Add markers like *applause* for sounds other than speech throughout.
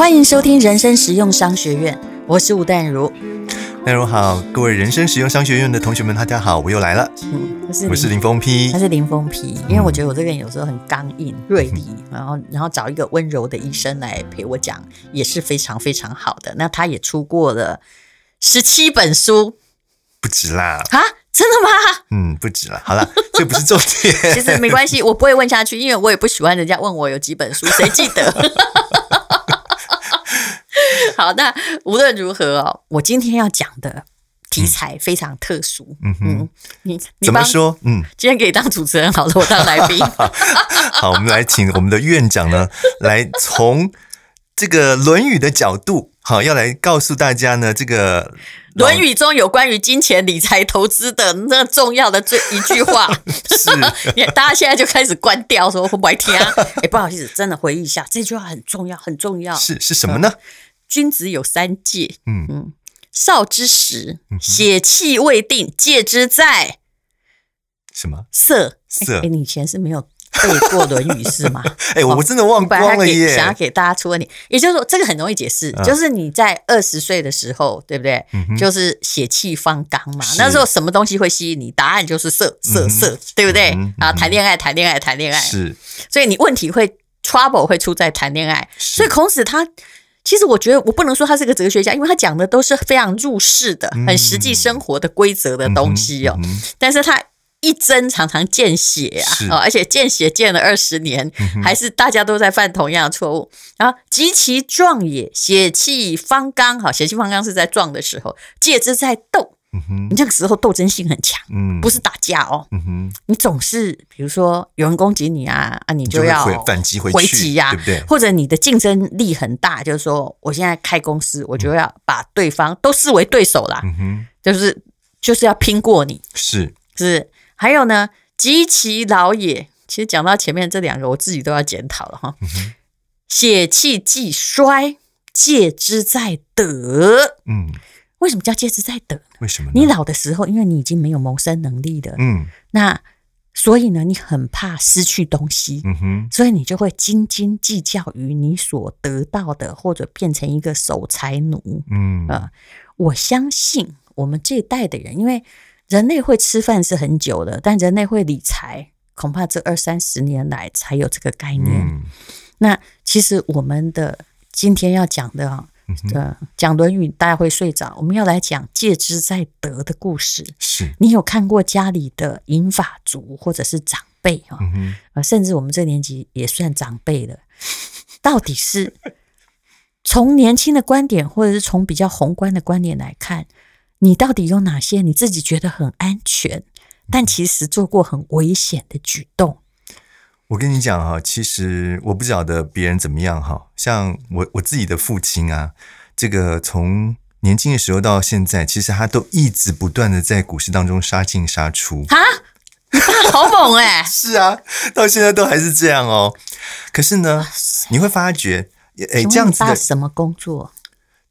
欢迎收听人生实用商学院，我是吴淡如。淡如好，各位人生实用商学院的同学们，大家好，我又来了。嗯，我是我是林峰批，他是林峰批，因为我觉得我这个人有时候很刚硬、锐利，然后然后找一个温柔的医生来陪我讲，也是非常非常好的。那他也出过了十七本书，不止啦啊，真的吗？嗯，不止了。好了，这不是重点。*laughs* 其实没关系，我不会问下去，因为我也不喜欢人家问我有几本书，谁记得？*laughs* 好，那无论如何哦，我今天要讲的题材非常特殊。嗯哼，你你怎么说？嗯，今天可以当主持人好了，我当来宾。*laughs* 好，我们来请我们的院长呢，来从这个《论语》的角度，好，要来告诉大家呢，这个《论语》中有关于金钱、理财、投资的那重要的这一句话。*laughs* 是，大家现在就开始关掉，说会不会听啊？哎，不好意思，真的回忆一下，这句话很重要，很重要。是是什么呢？君子有三戒，嗯嗯，少之时，血气未定，戒之在什么？色色。哎，你以前是没有背过《论语》是吗？*laughs* 哎，我真的忘光了耶！想要给大家出问题，也就是说，这个很容易解释，就是你在二十岁的时候，对不对？就是血气方刚嘛，那时候什么东西会吸引你？答案就是色色色，对不对？啊，谈恋爱，谈恋爱，谈恋爱，是。所以你问题会 trouble 会出在谈恋爱。所以孔子他。其实我觉得我不能说他是个哲学家，因为他讲的都是非常入世的、很实际生活的规则的东西哦。但是他一针常常见血啊，而且见血见了二十年，还是大家都在犯同样的错误。然后及其壮也，血气方刚，哈，血气方刚是在壮的时候，戒之在斗。嗯哼，你这个时候斗争性很强，嗯，不是打架哦，嗯哼，你总是比如说有人攻击你啊，啊，你就要反击回击呀，对不对？或者你的竞争力很大，就是说我现在开公司，我就要把对方都视为对手啦，嗯哼，就是就是要拼过你，是。是。还有呢，及其老也，其实讲到前面这两个，我自己都要检讨了哈。血气既衰，戒之在德，嗯。为什么叫戒之在等？为什么？你老的时候，因为你已经没有谋生能力了，嗯，那所以呢，你很怕失去东西，嗯哼，所以你就会斤斤计较于你所得到的，或者变成一个守财奴，嗯啊、呃。我相信我们这一代的人，因为人类会吃饭是很久的，但人类会理财，恐怕这二三十年来才有这个概念。嗯、那其实我们的今天要讲的啊。呃，讲《论语》，大家会睡着。我们要来讲戒之在德的故事。是你有看过家里的银发族或者是长辈啊？嗯哼，甚至我们这年纪也算长辈了。到底是 *laughs* 从年轻的观点，或者是从比较宏观的观点来看，你到底有哪些你自己觉得很安全，但其实做过很危险的举动？我跟你讲哈，其实我不晓得别人怎么样哈，像我我自己的父亲啊，这个从年轻的时候到现在，其实他都一直不断的在股市当中杀进杀出啊，你爸 *laughs* 好猛哎、欸！*laughs* 是啊，到现在都还是这样哦。可是呢，你会发觉，哎，这样子的什么工作？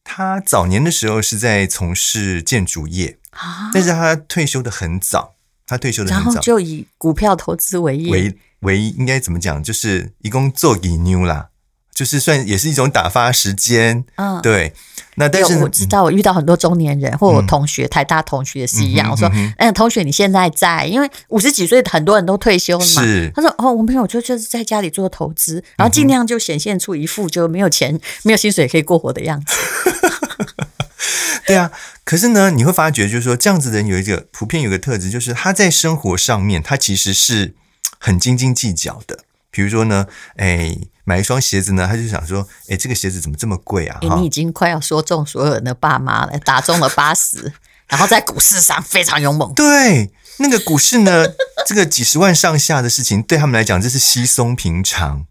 他早年的时候是在从事建筑业啊，但是他退休的很早，他退休的很早，然后就以股票投资为业为。唯一应该怎么讲？就是一共做给妞啦，就是算也是一种打发时间。嗯，对。那但是我知道，我遇到很多中年人，或我同学，台大同学也是一样。我说，嗯，同学你现在在，因为五十几岁很多人都退休了嘛。是。他说，哦，我没有，就就是在家里做投资，然后尽量就显现出一副就没有钱、没有薪水可以过活的样子。*laughs* 对啊，可是呢，你会发觉，就是说这样子的人有一个普遍有一个特质，就是他在生活上面，他其实是。很斤斤计较的，比如说呢，哎，买一双鞋子呢，他就想说，哎，这个鞋子怎么这么贵啊？你已经快要说中所有人的爸妈了，打中了八十，*laughs* 然后在股市上非常勇猛。对，那个股市呢，*laughs* 这个几十万上下的事情，对他们来讲这是稀松平常。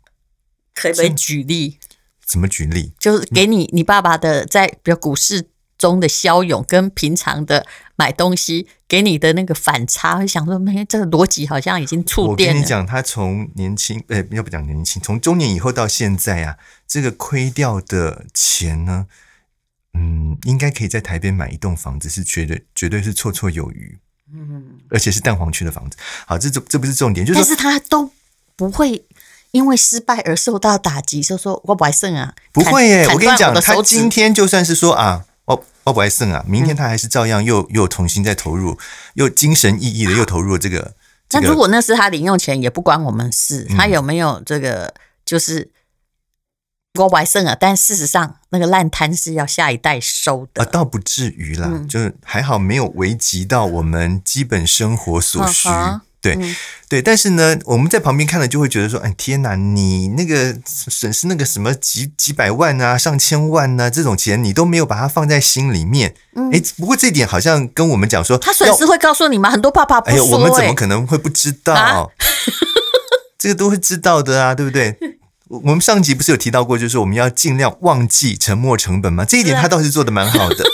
可不可以举例？怎么举例？就是给你你爸爸的在比如股市中的骁勇，跟平常的。买东西给你的那个反差，会想说，没这个逻辑好像已经触电了。我跟你讲，他从年轻，呃，要不讲年轻，从中年以后到现在啊，这个亏掉的钱呢，嗯，应该可以在台边买一栋房子，是绝对绝对是绰绰有余。嗯，而且是蛋黄区的房子。好，这这这不是重点，就是但是他都不会因为失败而受到打击，就说我不爱胜啊，不会耶，我跟你讲，他今天就算是说啊，我我不爱胜啊，明天他还是照样又、嗯、又重新再投入，又精神奕奕的又投入了这个。那如果那是他零用钱，也不关我们事，他有没有这个就是。我完胜啊，但事实上那个烂摊是要下一代收的。啊，倒不至于啦，嗯、就是还好没有危及到我们基本生活所需。嗯、对、嗯、对，但是呢，我们在旁边看了就会觉得说，哎，天哪，你那个损失那个什么几几百万啊、上千万啊这种钱，你都没有把它放在心里面。哎、嗯，不过这点好像跟我们讲说，他损失会告诉你吗？很多爸爸不说、欸，哎我们怎么可能会不知道？啊、这个都会知道的啊，对不对？我们上集不是有提到过，就是我们要尽量忘记沉没成本吗？这一点他倒是做的蛮好的。*laughs*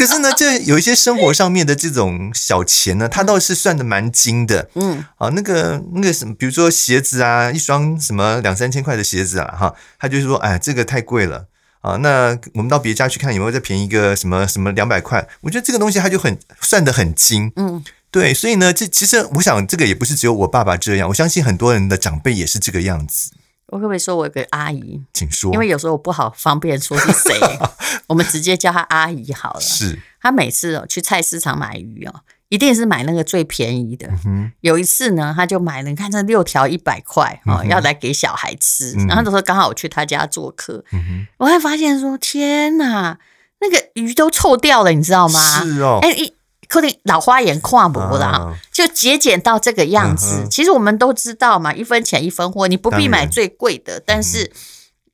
可是呢，这有一些生活上面的这种小钱呢，他倒是算的蛮精的。嗯，啊，那个那个什么，比如说鞋子啊，一双什么两三千块的鞋子啊，哈，他就是说，哎，这个太贵了啊。那我们到别家去看有没有再便宜一个什么什么两百块？我觉得这个东西他就很算得很精。嗯，对，所以呢，这其实我想，这个也不是只有我爸爸这样，我相信很多人的长辈也是这个样子。我可不可以说，我有个阿姨，请说。因为有时候我不好方便说是谁，*laughs* 我们直接叫她阿姨好了。是，她每次哦去菜市场买鱼哦，一定是买那个最便宜的。嗯、有一次呢，她就买了，你看这六条一百块哦，要来给小孩吃。嗯、然后她说刚好我去她家做客，嗯、我还发现说天哪，那个鱼都臭掉了，你知道吗？是哦，哎一。可能老花眼跨模了，就节俭到这个样子。其实我们都知道嘛，一分钱一分货，你不必买最贵的。但是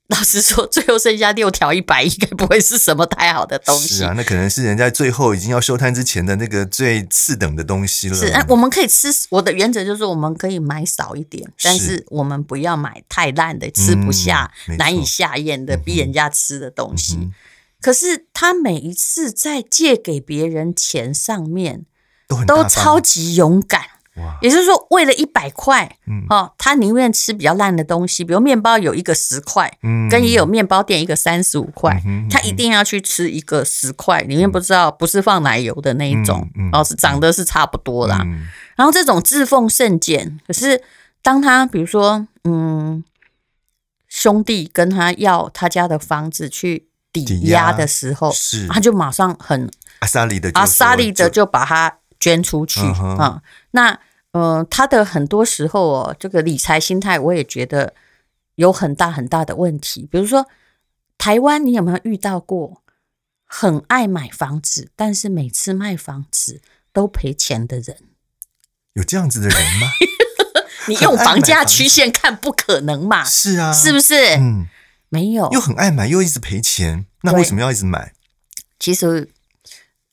老实说，最后剩下六条一百，应该不会是什么太好的东西。是啊，那可能是人家最后已经要收摊之前的那个最次等的东西了。是啊，我们可以吃。我的原则就是，我们可以买少一点，但是我们不要买太烂的、吃不下、难以下咽的、逼人家吃的东西。可是他每一次在借给别人钱上面都都超级勇敢，哇。也就是说，为了一百块，嗯、哦，他宁愿吃比较烂的东西，比如面包有一个十块，嗯、跟也有面包店一个三十五块，嗯、他一定要去吃一个十块，里面不知道不是放奶油的那一种，嗯嗯、哦，是长得是差不多啦。嗯、然后这种自奉甚俭，可是当他比如说，嗯，兄弟跟他要他家的房子去。抵押的时候，是他就马上很阿萨利的阿萨利的就把它捐出去啊。那呃，他的很多时候哦，这个理财心态我也觉得有很大很大的问题。比如说，台湾你有没有遇到过很爱买房子，但是每次卖房子都赔钱的人？有这样子的人吗？*laughs* 你用房价曲线看，不可能嘛？是啊，是不是？嗯。没有，又很爱买，又一直赔钱，那为什么要一直买？其实，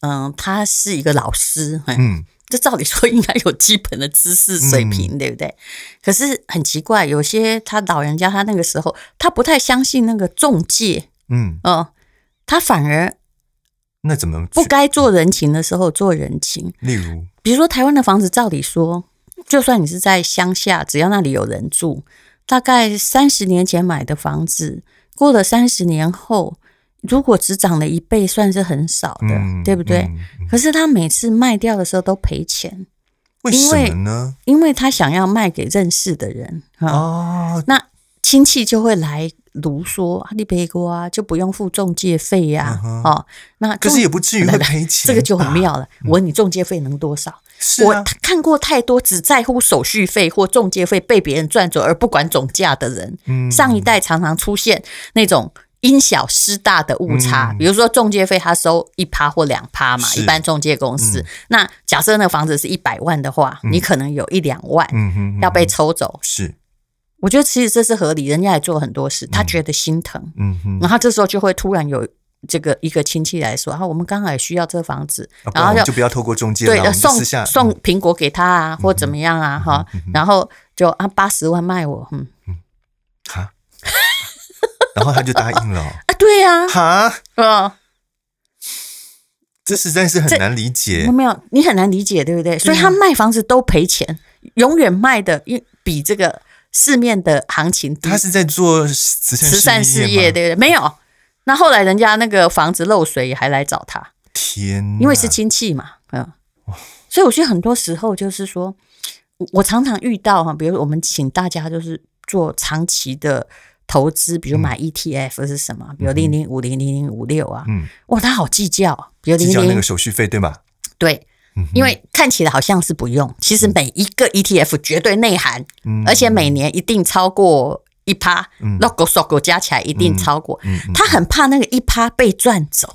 嗯、呃，他是一个老师，嗯，这照理说应该有基本的知识水平，嗯、对不对？可是很奇怪，有些他老人家，他那个时候他不太相信那个中介，嗯哦、呃，他反而那怎么不该做人情的时候做人情？例如，比如说台湾的房子，照理说，就算你是在乡下，只要那里有人住。大概三十年前买的房子，过了三十年后，如果只涨了一倍，算是很少的，嗯、对不对？可是他每次卖掉的时候都赔钱，为什么呢？因为，他想要卖给认识的人哦，那亲戚就会来卢说你赔过啊，就不用付中介费呀、啊，嗯、哼哦，那可是也不至于 *laughs* 会赔钱，这个就很妙了。我问你中介费能多少？是啊、我看过太多只在乎手续费或中介费被别人赚走而不管总价的人。嗯、上一代常常出现那种因小失大的误差，嗯、比如说中介费他收一趴或两趴嘛，一般中介公司。嗯、那假设那个房子是一百万的话，嗯、你可能有一两万要被抽走。是，我觉得其实这是合理，人家也做很多事，他觉得心疼。嗯嗯、然后这时候就会突然有。这个一个亲戚来说，然后我们刚好也需要这个房子，然后就就不要透过中介，对，送送苹果给他啊，或怎么样啊，哈，然后就啊八十万卖我，嗯。嗯，哈，*laughs* 然后他就答应了？啊，对呀，哈，嗯，这实在是很难理解，没有，你很难理解，对不对？所以他卖房子都赔钱，永远卖的比这个市面的行情低。他是在做慈善慈善事业，对不对？没有。那后来人家那个房子漏水，还来找他。天，因为是亲戚嘛，嗯，所以我觉得很多时候就是说，我常常遇到哈，比如我们请大家就是做长期的投资，比如买 ETF 是什么，嗯、比如零零五零零零五六啊，嗯，哇，他好计较，比如计较那个手续费对吗？对。因为看起来好像是不用，其实每一个 ETF 绝对内涵，而且每年一定超过一趴，logo 加起来一定超过。他很怕那个一趴被赚走，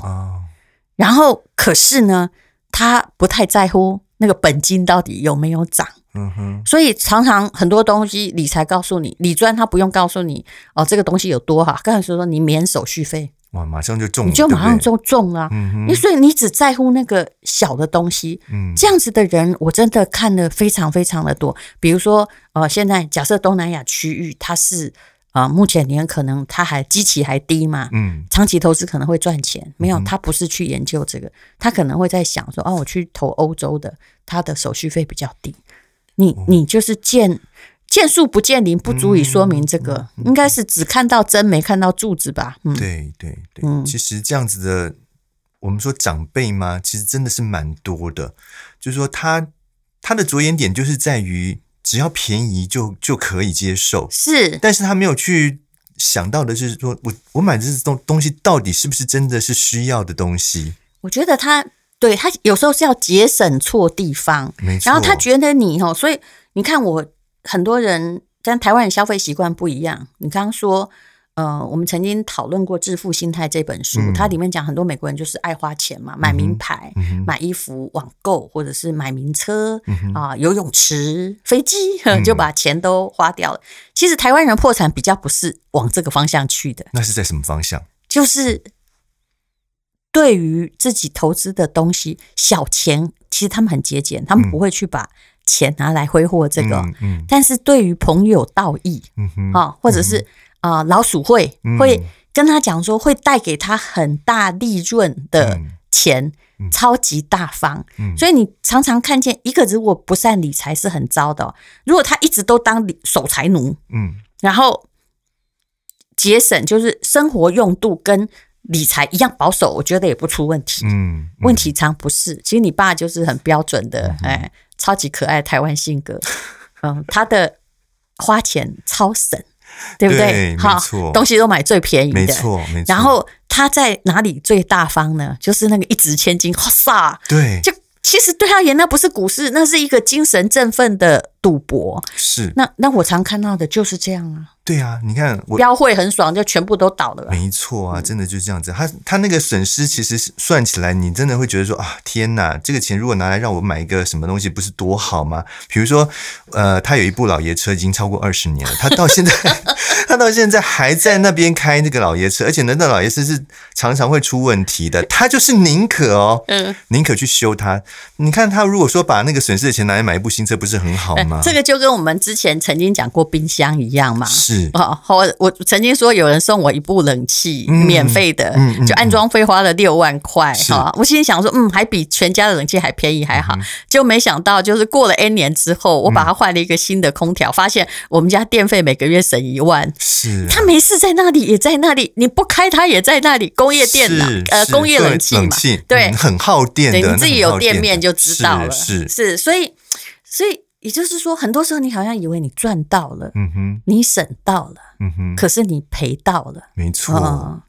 然后可是呢，他不太在乎那个本金到底有没有涨。嗯哼所以常常很多东西理财告诉你，理专他不用告诉你哦，这个东西有多好，刚才说说你免手续费。哇，马上就中了，你就马上就中了。嗯哼，所以你只在乎那个小的东西。嗯，这样子的人，我真的看了非常非常的多。比如说，呃，现在假设东南亚区域，它是呃，目前年可能它还基期还低嘛，嗯，长期投资可能会赚钱。没有，他不是去研究这个，他可能会在想说，哦，我去投欧洲的，它的手续费比较低。你你就是见。见树不见林，不足以说明这个，应该是只看到针没看到柱子吧？嗯，对对对，嗯、其实这样子的，我们说长辈嘛，其实真的是蛮多的。就是说他他的着眼点就是在于只要便宜就就可以接受，是，但是他没有去想到的就是说我我买这东东西到底是不是真的是需要的东西？我觉得他对他有时候是要节省错地方，没错，然后他觉得你哦，所以你看我。很多人跟台湾人消费习惯不一样。你刚刚说，呃，我们曾经讨论过《致富心态》这本书，嗯、它里面讲很多美国人就是爱花钱嘛，买名牌、买衣服、网购，或者是买名车啊、游泳池、飞机，就把钱都花掉了。嗯、其实台湾人破产比较不是往这个方向去的，那是在什么方向？就是对于自己投资的东西，小钱，其实他们很节俭，他们不会去把。钱拿来挥霍这个，但是对于朋友道义，嗯哼啊，或者是啊、呃、老鼠会、嗯、会跟他讲说，会带给他很大利润的钱，超级大方。嗯、所以你常常看见一个如果不善理财是很糟的、哦。如果他一直都当守财奴，嗯，然后节省就是生活用度跟理财一样保守，我觉得也不出问题。嗯，嗯问题常不是，其实你爸就是很标准的，嗯、哎。超级可爱台湾性格，*laughs* 嗯，他的花钱超省，对不对？好，东西都买最便宜的，没错，没错。然后他在哪里最大方呢？就是那个一掷千金，哇塞，对，就。其实对他而言，那不是股市，那是一个精神振奋的赌博。是，那那我常看到的就是这样啊。对啊，你看我标会很爽，就全部都倒了。没错啊，真的就是这样子。他他那个损失其实算起来，你真的会觉得说啊，天哪，这个钱如果拿来让我买一个什么东西，不是多好吗？比如说，呃，他有一部老爷车，已经超过二十年了，他到现在 *laughs* 他到现在还在那边开那个老爷车，而且那那老爷车是常常会出问题的，他就是宁可哦，嗯，宁可去修它。你看他如果说把那个损失的钱拿来买一部新车，不是很好吗？这个就跟我们之前曾经讲过冰箱一样嘛。是哦，我我曾经说有人送我一部冷气，嗯、免费的，就安装费花了六万块哈。是我心里想说，嗯，还比全家的冷气还便宜还好。嗯、就没想到，就是过了 N 年之后，我把它换了一个新的空调，嗯、发现我们家电费每个月省一万。是，他没事在那里也在那里，你不开它也在那里。工业电脑呃，工业冷气嘛，对，很耗电的，你自己有店面就知道了。是是，所以所以也就是说，很多时候你好像以为你赚到了，嗯哼，你省到了，嗯哼，可是你赔到了，没错。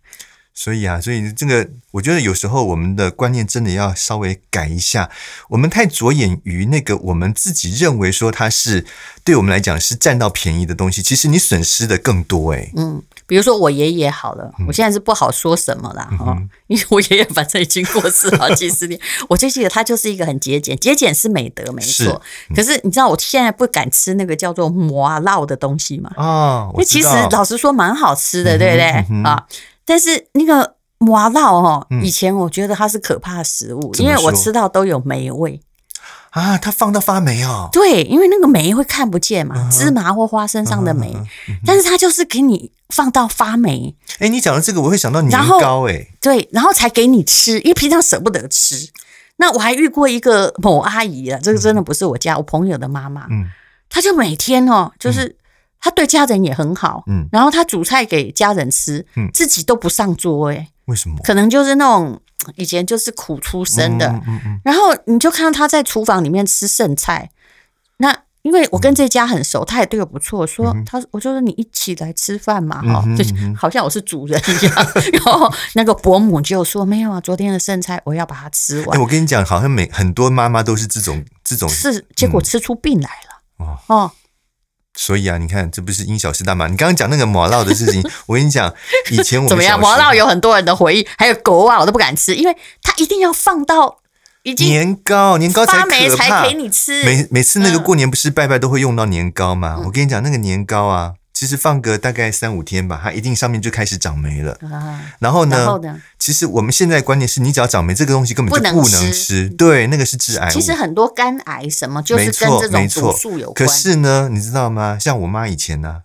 所以啊，所以这个我觉得有时候我们的观念真的要稍微改一下。我们太着眼于那个我们自己认为说它是对我们来讲是占到便宜的东西，其实你损失的更多诶。嗯，比如说我爷爷好了，我现在是不好说什么啦，哈、嗯，因为我爷爷反正已经过世好几 *laughs* 十年，我就记得他就是一个很节俭，节俭是美德，没错。可是你知道我现在不敢吃那个叫做麻辣的东西吗？哦，因为其实老实说蛮好吃的，对不对？嗯、啊。但是那个麻辣哦，以前我觉得它是可怕的食物，嗯、因为我吃到都有霉味啊。它放到发霉哦，对，因为那个霉会看不见嘛，嗯、芝麻或花生上的霉。但是它就是给你放到发霉。哎，你讲的这个我会想到年糕哎，对，然后才给你吃，因为平常舍不得吃。那我还遇过一个某阿姨啊，这个真的不是我家，我朋友的妈妈，嗯，她就每天哦，就是。嗯他对家人也很好，嗯，然后他煮菜给家人吃，嗯，自己都不上桌，哎，为什么？可能就是那种以前就是苦出身的，嗯嗯嗯，然后你就看到他在厨房里面吃剩菜，那。因为我跟这家很熟，他也对我不错。说他，我就说你一起来吃饭嘛，哈，就好像我是主人一样。*laughs* 然后那个伯母就说没有啊，昨天的剩菜我要把它吃完。我跟你讲，好像每很多妈妈都是这种这种，是结果吃出病来了哦。所以啊，你看这不是因小失大嘛？你刚刚讲那个麻辣的事情，*laughs* 我跟你讲，以前我怎么样？麻辣有很多人的回忆，还有狗啊，我都不敢吃，因为它一定要放到。年糕，年糕才可怕。才给你吃。每每次那个过年不是拜拜都会用到年糕吗？嗯、我跟你讲，那个年糕啊，其实放个大概三五天吧，它一定上面就开始长霉了。啊、然后呢？然后呢？其实我们现在观念是你只要长霉，这个东西根本就不能吃。对，那个是致癌物。其实很多肝癌什么就是跟这种毒素有关。可是呢，你知道吗？像我妈以前呢、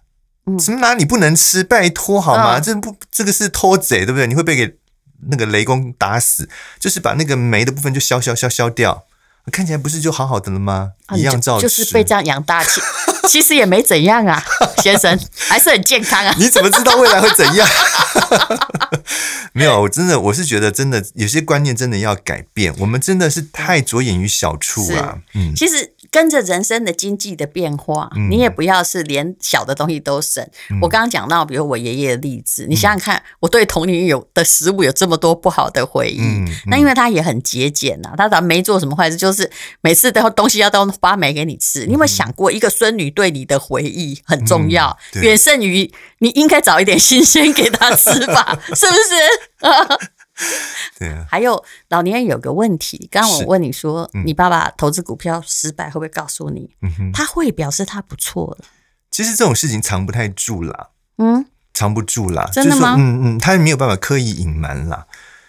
啊，什么哪里不能吃？拜托好吗？嗯、这不，这个是偷贼，对不对？你会被给。那个雷公打死，就是把那个霉的部分就消消消消掉，看起来不是就好好的了吗？啊、一样照吃，就是被这样养大起，*laughs* 其实也没怎样啊，先生 *laughs* 还是很健康啊。你怎么知道未来会怎样？*laughs* 没有，我真的我是觉得真的有些观念真的要改变，我们真的是太着眼于小处啊。嗯，其实。跟着人生的经济的变化，嗯、你也不要是连小的东西都省。嗯、我刚刚讲到，比如我爷爷的例子，嗯、你想想看，我对童年有的食物有这么多不好的回忆，那因为他也很节俭呐，他咱没做什么坏事，就是每次都东西要都发霉给你吃。嗯、你有没有想过，一个孙女对你的回忆很重要，嗯、远胜于你应该找一点 *laughs* 新鲜给他吃吧？是不是？*laughs* 对啊，还有老年人有个问题，刚刚我问你说，嗯、你爸爸投资股票失败，会不会告诉你？嗯、哼他会表示他不错了。其实这种事情藏不太住啦，嗯，藏不住啦，真的吗？嗯嗯，他也没有办法刻意隐瞒啦，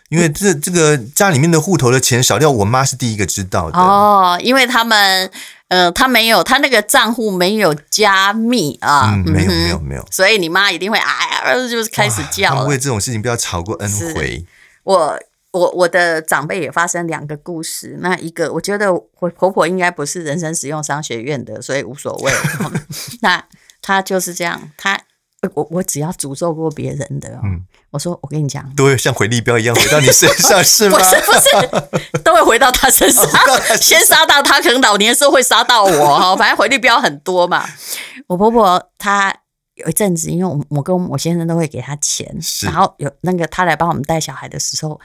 因为这这个家里面的户头的钱少掉，我妈是第一个知道的哦，因为他们呃，他没有他那个账户没有加密啊，嗯，没有没有没有，所以你妈一定会哎呀，就是开始叫了，为这种事情不要吵过 N 回。我我我的长辈也发生两个故事，那一个我觉得我婆婆应该不是人生实用商学院的，所以无所谓。*laughs* 那她就是这样，她我我只要诅咒过别人的，嗯，我说我跟你讲，都会像回力镖一样回到你身上，*laughs* 是吗？不是不 *laughs* 是，都会回到他身上，先杀到他，可能老年的时候会杀到我哈，反正回力镖很多嘛。我婆婆她。有一阵子，因为我我跟我先生都会给他钱，然后有那个他来帮我们带小孩的时候，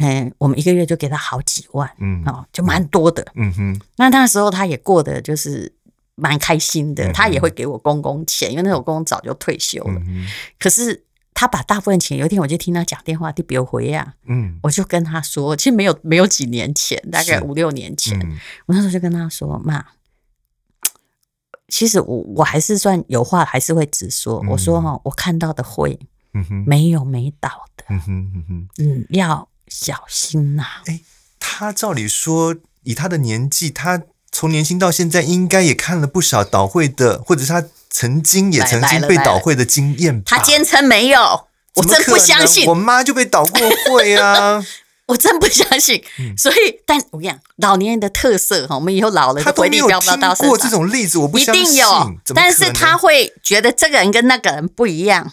嗯，我们一个月就给他好几万，嗯，哦，就蛮多的，嗯哼。那那时候他也过得就是蛮开心的，嗯、他也会给我公公钱，因为那时候公公早就退休了。嗯、可是他把大部分钱，有一天我就听他讲电话，就比如回呀，嗯，我就跟他说，其实没有没有几年前，大概五六年前，嗯、我那时候就跟他说，妈。其实我我还是算有话还是会直说，我说哈，我看到的会，没有没倒的，嗯嗯，要小心呐。哎，他照理说，以他的年纪，他从年轻到现在，应该也看了不少倒会的，或者是他曾经也曾经被倒会的经验吧？他坚称没有，我真不相信。我妈就被倒过会啊。*laughs* 我真不相信，所以，但我跟你讲，老年人的特色哈，我们以后老了的回力镖不到到身上。过这种例子，我不相信。一定有，但是他会觉得这个人跟那个人不一样，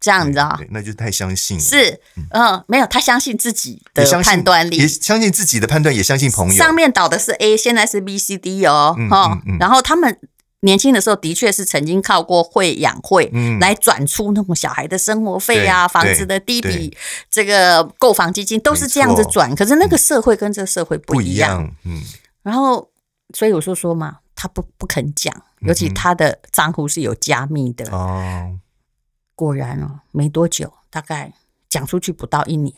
这样你知道？那就太相信了。是，嗯，没有，他相信自己的判断力，也相信自己的判断，也相信朋友。上面倒的是 A，现在是 B、C、D 哦，哈，然后他们。年轻的时候的确是曾经靠过会养会来转出那种小孩的生活费啊，房子的第一笔这个购房基金都是这样子转。可是那个社会跟这个社会不一样，嗯。然后所以我就说嘛，他不不肯讲，尤其他的账户是有加密的哦。果然哦，没多久，大概讲出去不到一年，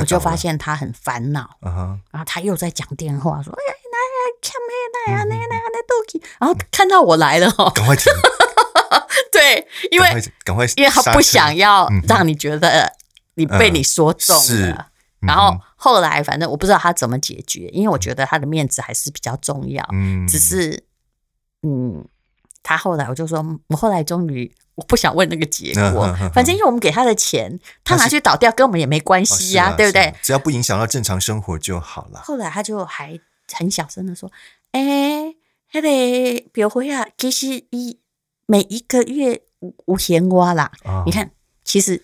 我就发现他很烦恼，然后他又在讲电话说：“哎呀，那呀看没那呀，那那那都然后看到我来了，赶快停！对，因为赶快，因为他不想要让你觉得你被你说中了。然后后来，反正我不知道他怎么解决，因为我觉得他的面子还是比较重要。嗯，只是，嗯，他后来我就说，我后来终于我不想问那个结果，反正因为我们给他的钱，他拿去倒掉跟我们也没关系呀，对不对？只要不影响到正常生活就好了。后来他就还很小声的说：“哎。”他的表回啊，其实一每一个月无无闲花啦。哦、你看，其实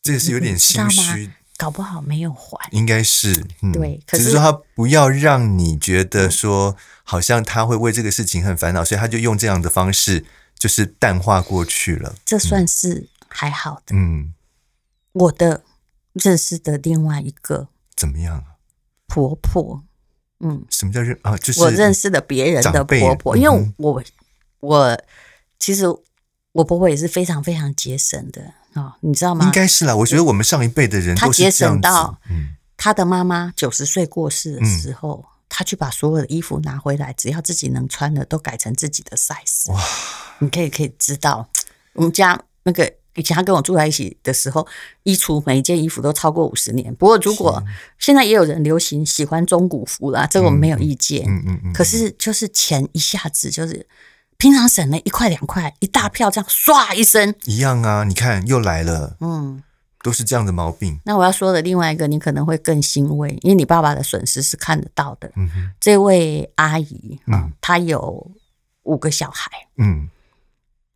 这个是有点心虚。搞不好没有还。应该是，嗯、对，可是，只是说他不要让你觉得说，好像他会为这个事情很烦恼，所以他就用这样的方式，就是淡化过去了。这算是还好的。嗯，我的认识的另外一个怎么样啊？婆婆，嗯，什么叫认啊？就是我认识的别人的婆婆，因为我我其实我婆婆也是非常非常节省的。哦，你知道吗？应该是啦。我觉得我们上一辈的人。他节省到，嗯，他的妈妈九十岁过世的时候，嗯，他去把所有的衣服拿回来，只要自己能穿的都改成自己的 size。哇！你可以可以知道，我们家那个以前他跟我住在一起的时候，衣橱每一件衣服都超过五十年。不过如果现在也有人流行喜欢中古服啦，这个我们没有意见。嗯嗯嗯，嗯。可是就是钱一下子就是。平常省了一块两块，一大票这样唰一声，一样啊！你看又来了，嗯，都是这样的毛病。那我要说的另外一个，你可能会更欣慰，因为你爸爸的损失是看得到的。嗯哼，这位阿姨，嗯，她有五个小孩，嗯，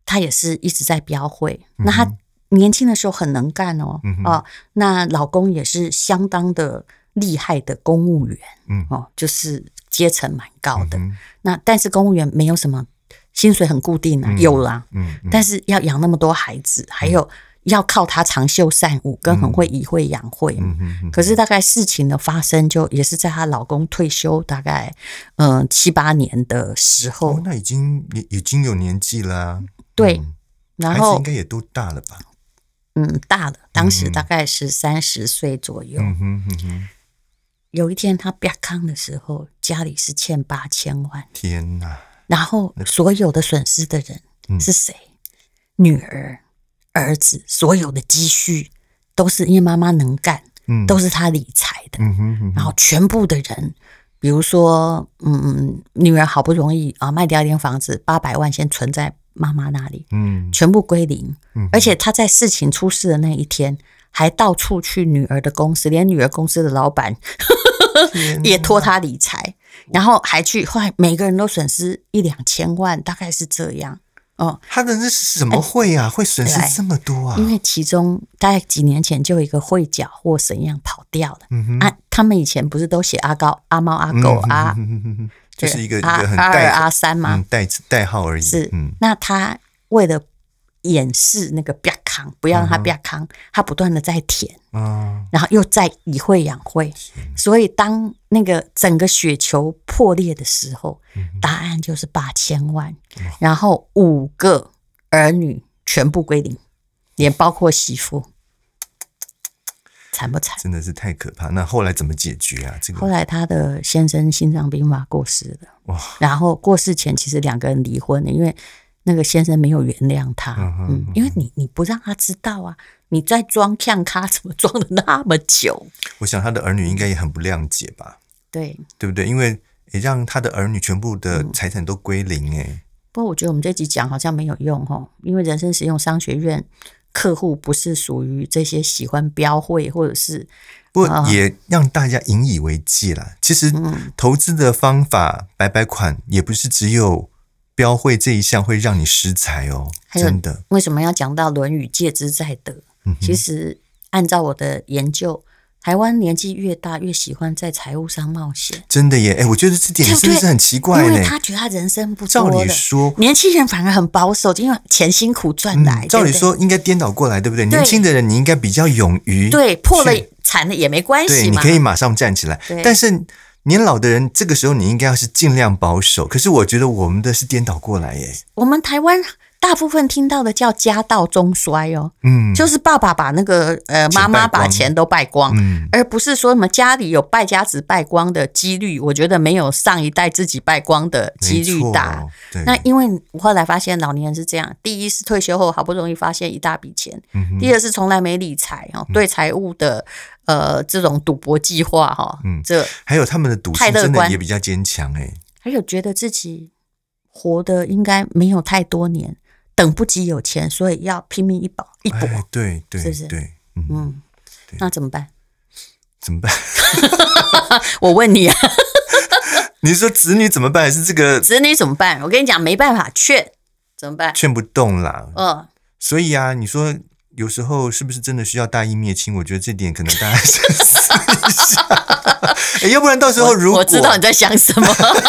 她也是一直在标会。嗯、那她年轻的时候很能干哦，嗯、哦，那老公也是相当的厉害的公务员，嗯，哦，就是阶层蛮高的。嗯、那但是公务员没有什么。薪水很固定啊，有啦，嗯，嗯，但是要养那么多孩子，嗯，还有要靠他长袖善舞，跟很会以会养会，嗯嗯嗯。可是大概事情的发生，就也是在她老公退休大概嗯、呃、七八年的时候。哦，那已经也已经有年纪了啊。对，然后应该也都大了吧？嗯，大了，当时大概是三十岁左右。嗯哼嗯哼。有一天他变康的时候，家里是欠八千万。天哪！然后所有的损失的人是谁？嗯、女儿、儿子，所有的积蓄都是因为妈妈能干，嗯，都是他理财的。嗯哼嗯哼，然后全部的人，比如说，嗯，女儿好不容易啊卖掉一间房子，八百万先存在妈妈那里，嗯，全部归零。嗯，而且她在事情出事的那一天，还到处去女儿的公司，连女儿公司的老板 *laughs* 也托她理财。然后还去，后来每个人都损失一两千万，大概是这样。哦，他的那是什么会啊？会损失这么多啊？因为其中大概几年前就有一个会缴或怎样跑掉了。嗯哼，啊，他们以前不是都写阿高、阿猫、阿狗、阿，就是一个一个很阿二、阿三嘛，代代号而已。是，那他为了。掩饰那个瘪康，不要让他瘪康，他不断的在填，然后又在以会养会，所以当那个整个雪球破裂的时候，答案就是八千万，然后五个儿女全部归零，连包括媳妇，惨不惨？真的是太可怕。那后来怎么解决啊？这个后来他的先生心脏病发过世了，哇！然后过世前其实两个人离婚了，因为。那个先生没有原谅他，嗯，嗯，因为你你不让他知道啊，你在装看咖怎么装的那么久？我想他的儿女应该也很不谅解吧？对，对不对？因为也让他的儿女全部的财产都归零哎。不过我觉得我们这集讲好像没有用哦，因为人生实用商学院客户不是属于这些喜欢标会或者是，不过也让大家引以为戒啦。其实投资的方法白白款，也不是只有。标会这一项会让你失财哦，真的。为什么要讲到《论语》戒之在德？嗯，其实按照我的研究，台湾年纪越大越喜欢在财务上冒险。真的耶！哎，我觉得这点是不是很奇怪，因为他觉得他人生不。照理说，年轻人反而很保守，因为钱辛苦赚来。嗯。照理说应该颠倒过来，对不对？年轻的人你应该比较勇于对破了惨了也没关系，对，你可以马上站起来。但是。年老的人，这个时候你应该要是尽量保守。可是我觉得我们的是颠倒过来耶。我们台湾大部分听到的叫家道中衰哦，嗯，就是爸爸把那个呃妈妈把钱都败光，嗯，而不是说什么家里有败家子败光的几率。我觉得没有上一代自己败光的几率大。对。那因为我后来发现老年人是这样：第一是退休后好不容易发现一大笔钱，嗯，第二是从来没理财哦，对财务的。呃，这种赌博计划哈，嗯，这还有他们的赌性真的也比较坚强哎，还有觉得自己活的应该没有太多年，等不及有钱，所以要拼命一搏一搏，哎，对对，是不是？对，嗯，那怎么办？怎么办？*laughs* 我问你啊，*laughs* 你是说子女怎么办？还是这个子女怎么办？我跟你讲，没办法劝，怎么办？劝不动啦。嗯，所以啊，你说。有时候是不是真的需要大义灭亲？我觉得这点可能大家 *laughs* 深思一下。哎，要不然到时候如果我，我知道你在想什么，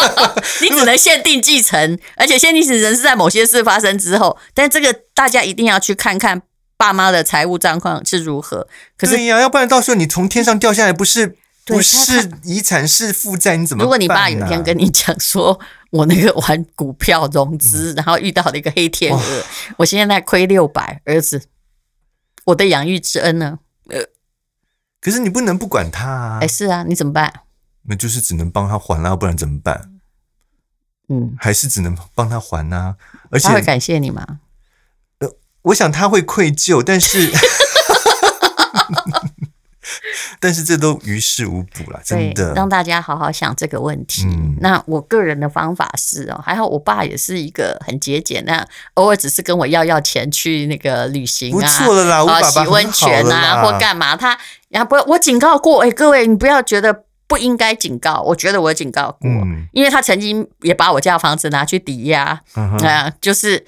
*laughs* 你只能限定继承，而且限定继承是在某些事发生之后。但这个大家一定要去看看爸妈的财务状况是如何。可是呀、啊，要不然到时候你从天上掉下来，不是不是遗产是负债，你怎么、啊？如果你爸有一天跟你讲说，我那个玩股票融资，嗯、然后遇到了一个黑天鹅，我现在亏六百，儿子。我的养育之恩呢？呃，可是你不能不管他啊！哎，是啊，你怎么办？那就是只能帮他还了，不然怎么办？嗯，还是只能帮他还啊。而且他会感谢你吗？呃，我想他会愧疚，但是。*laughs* *laughs* 但是这都于事无补了，真的。让大家好好想这个问题。嗯、那我个人的方法是哦，还好我爸也是一个很节俭，那偶尔只是跟我要要钱去那个旅行啊，不错了啦，我爸爸洗温泉啊或干嘛，他然后不，我警告过，哎，各位你不要觉得不应该警告，我觉得我警告过，嗯、因为他曾经也把我家房子拿去抵押，啊，就是。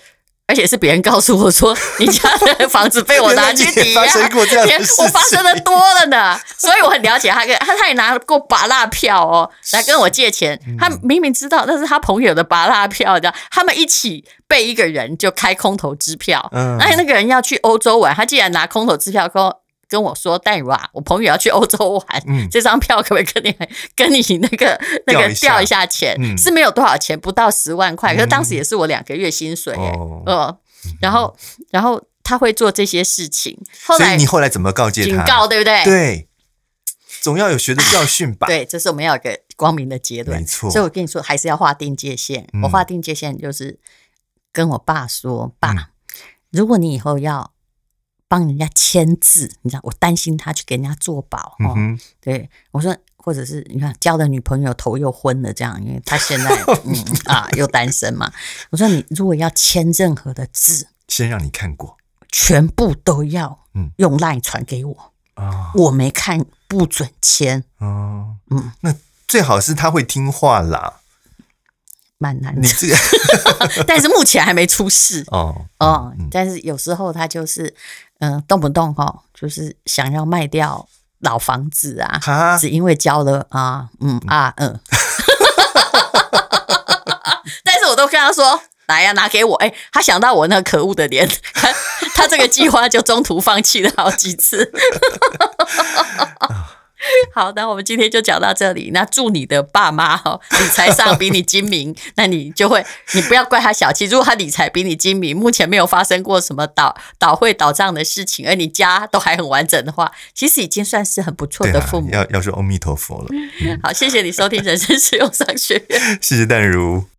而且是别人告诉我说，你家的房子被我拿去抵押，我发生的多了呢，所以我很了解他。跟他他也拿过拔蜡票哦，来跟我借钱。他明明知道那是他朋友的拔蜡票，的他们一起被一个人就开空头支票。嗯，而且那个人要去欧洲玩，他竟然拿空头支票跟。跟我说，戴如啊，我朋友要去欧洲玩，嗯、这张票可不可以跟你跟你那个 *laughs* 那个调一下钱？嗯、是没有多少钱，不到十万块，可是当时也是我两个月薪水哎，嗯、哦，然后然后他会做这些事情，后来所以你后来怎么告诫他？警告对不对？对，总要有学的教训吧？*laughs* 对，这是我们要有个光明的结论，没错。所以我跟你说，还是要划定界限。嗯、我划定界限就是跟我爸说，爸，嗯、如果你以后要。帮人家签字，你知道，我担心他去给人家做保哦。嗯、对，我说，或者是你看交的女朋友头又昏了这样，因为他现在 *laughs* 嗯啊又单身嘛。我说你如果要签任何的字，先让你看过，全部都要用 LINE 传给我啊，哦、我没看不准签哦。嗯，那最好是他会听话啦。蛮难的，这个 *laughs* 但是目前还没出事哦哦。但是有时候他就是，嗯、呃，动不动哈，就是想要卖掉老房子啊，哈只因为交了啊，嗯啊嗯。*laughs* 但是我都跟他说，来呀、啊，拿给我。哎，他想到我那可恶的脸，他他这个计划就中途放弃了好几次。*laughs* *laughs* 好，那我们今天就讲到这里。那祝你的爸妈哈理财上比你精明，*laughs* 那你就会，你不要怪他小气。如果他理财比你精明，目前没有发生过什么倒倒会倒账的事情，而你家都还很完整的话，其实已经算是很不错的父母。啊、要要说阿弥陀佛了。好，谢谢你收听人生实用商学院。*laughs* 谢谢淡如。